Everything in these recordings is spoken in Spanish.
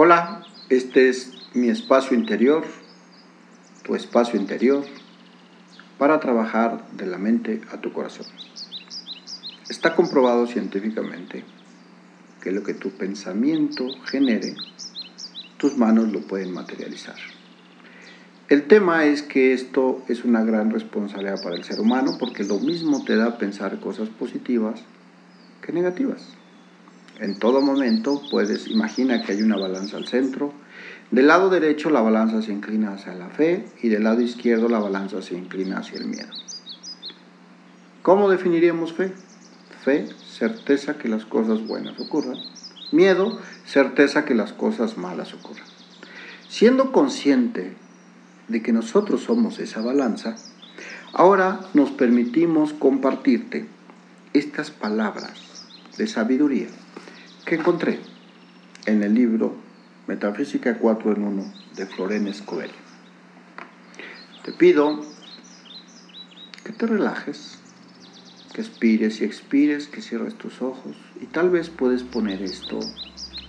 Hola, este es mi espacio interior, tu espacio interior, para trabajar de la mente a tu corazón. Está comprobado científicamente que lo que tu pensamiento genere, tus manos lo pueden materializar. El tema es que esto es una gran responsabilidad para el ser humano porque lo mismo te da pensar cosas positivas que negativas. En todo momento puedes, imagina que hay una balanza al centro. Del lado derecho la balanza se inclina hacia la fe y del lado izquierdo la balanza se inclina hacia el miedo. ¿Cómo definiríamos fe? Fe, certeza que las cosas buenas ocurran. Miedo, certeza que las cosas malas ocurran. Siendo consciente de que nosotros somos esa balanza, ahora nos permitimos compartirte estas palabras de sabiduría que encontré en el libro Metafísica 4 en 1 de Floren Escobedo. Te pido que te relajes, que expires y expires, que cierres tus ojos y tal vez puedes poner esto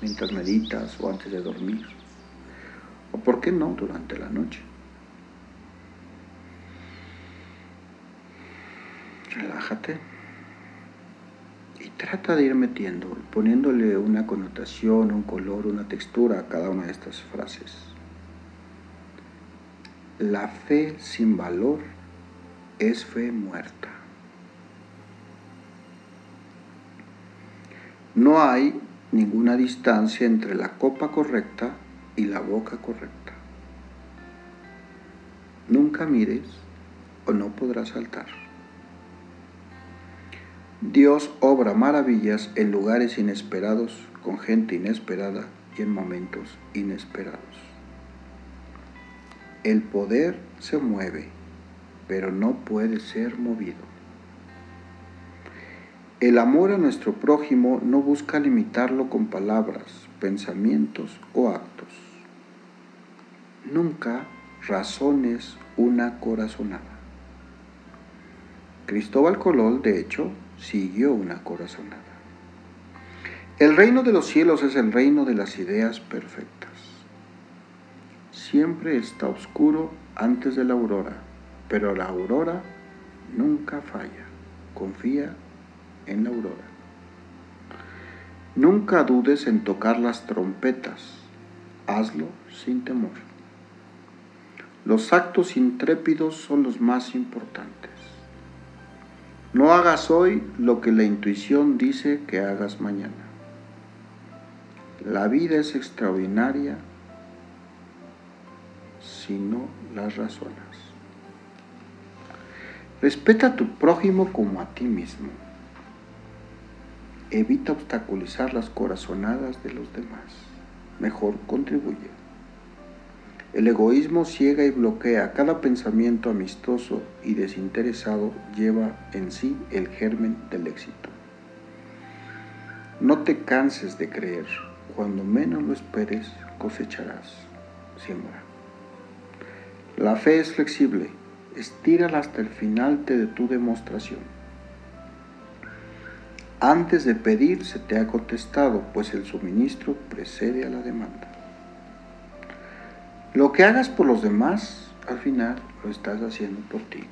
mientras meditas o antes de dormir, o por qué no durante la noche. Relájate trata de ir metiendo, poniéndole una connotación, un color, una textura a cada una de estas frases. La fe sin valor es fe muerta. No hay ninguna distancia entre la copa correcta y la boca correcta. Nunca mires o no podrás saltar. Dios obra maravillas en lugares inesperados, con gente inesperada y en momentos inesperados. El poder se mueve, pero no puede ser movido. El amor a nuestro prójimo no busca limitarlo con palabras, pensamientos o actos. Nunca razones una corazonada. Cristóbal Colón, de hecho, siguió una corazonada. El reino de los cielos es el reino de las ideas perfectas. Siempre está oscuro antes de la aurora, pero la aurora nunca falla. Confía en la aurora. Nunca dudes en tocar las trompetas. Hazlo sin temor. Los actos intrépidos son los más importantes. No hagas hoy lo que la intuición dice que hagas mañana. La vida es extraordinaria si no las razonas. Respeta a tu prójimo como a ti mismo. Evita obstaculizar las corazonadas de los demás. Mejor contribuye. El egoísmo ciega y bloquea. Cada pensamiento amistoso y desinteresado lleva en sí el germen del éxito. No te canses de creer. Cuando menos lo esperes, cosecharás. Siembra. La fe es flexible. Estírala hasta el final de tu demostración. Antes de pedir se te ha contestado, pues el suministro precede a la demanda. Lo que hagas por los demás, al final lo estás haciendo por ti.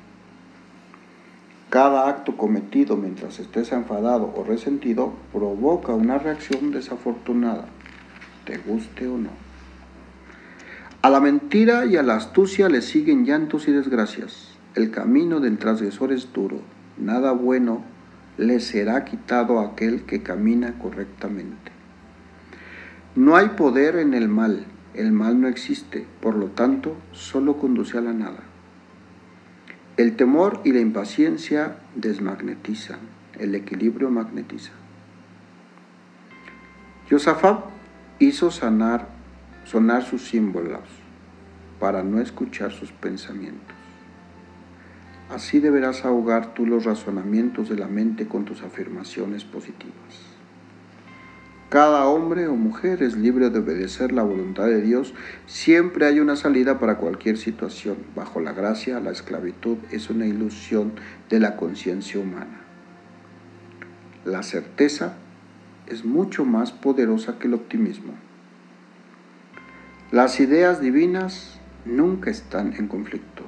Cada acto cometido mientras estés enfadado o resentido provoca una reacción desafortunada, te guste o no. A la mentira y a la astucia le siguen llantos y desgracias. El camino del transgresor es duro. Nada bueno le será quitado a aquel que camina correctamente. No hay poder en el mal, el mal no existe, por lo tanto, solo conduce a la nada. El temor y la impaciencia desmagnetizan, el equilibrio magnetiza. Josafat hizo sanar, sonar sus símbolos para no escuchar sus pensamientos. Así deberás ahogar tú los razonamientos de la mente con tus afirmaciones positivas. Cada hombre o mujer es libre de obedecer la voluntad de Dios. Siempre hay una salida para cualquier situación. Bajo la gracia, la esclavitud es una ilusión de la conciencia humana. La certeza es mucho más poderosa que el optimismo. Las ideas divinas nunca están en conflicto.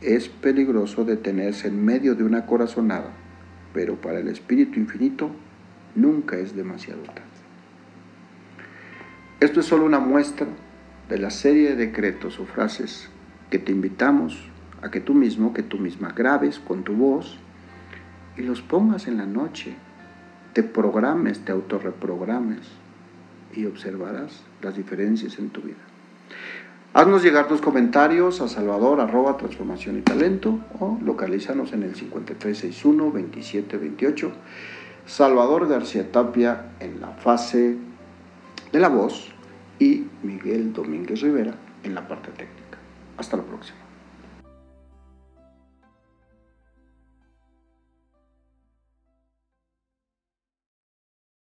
Es peligroso detenerse en medio de una corazonada, pero para el Espíritu Infinito nunca es demasiado tarde. Esto es solo una muestra de la serie de decretos o frases que te invitamos a que tú mismo, que tú misma grabes con tu voz y los pongas en la noche, te programes, te autorreprogrames y observarás las diferencias en tu vida. Haznos llegar tus comentarios a salvador arroba transformación y talento o localízanos en el 5361 2728 Salvador García Tapia en la fase de la voz y Miguel Domínguez Rivera en la parte técnica. Hasta la próxima.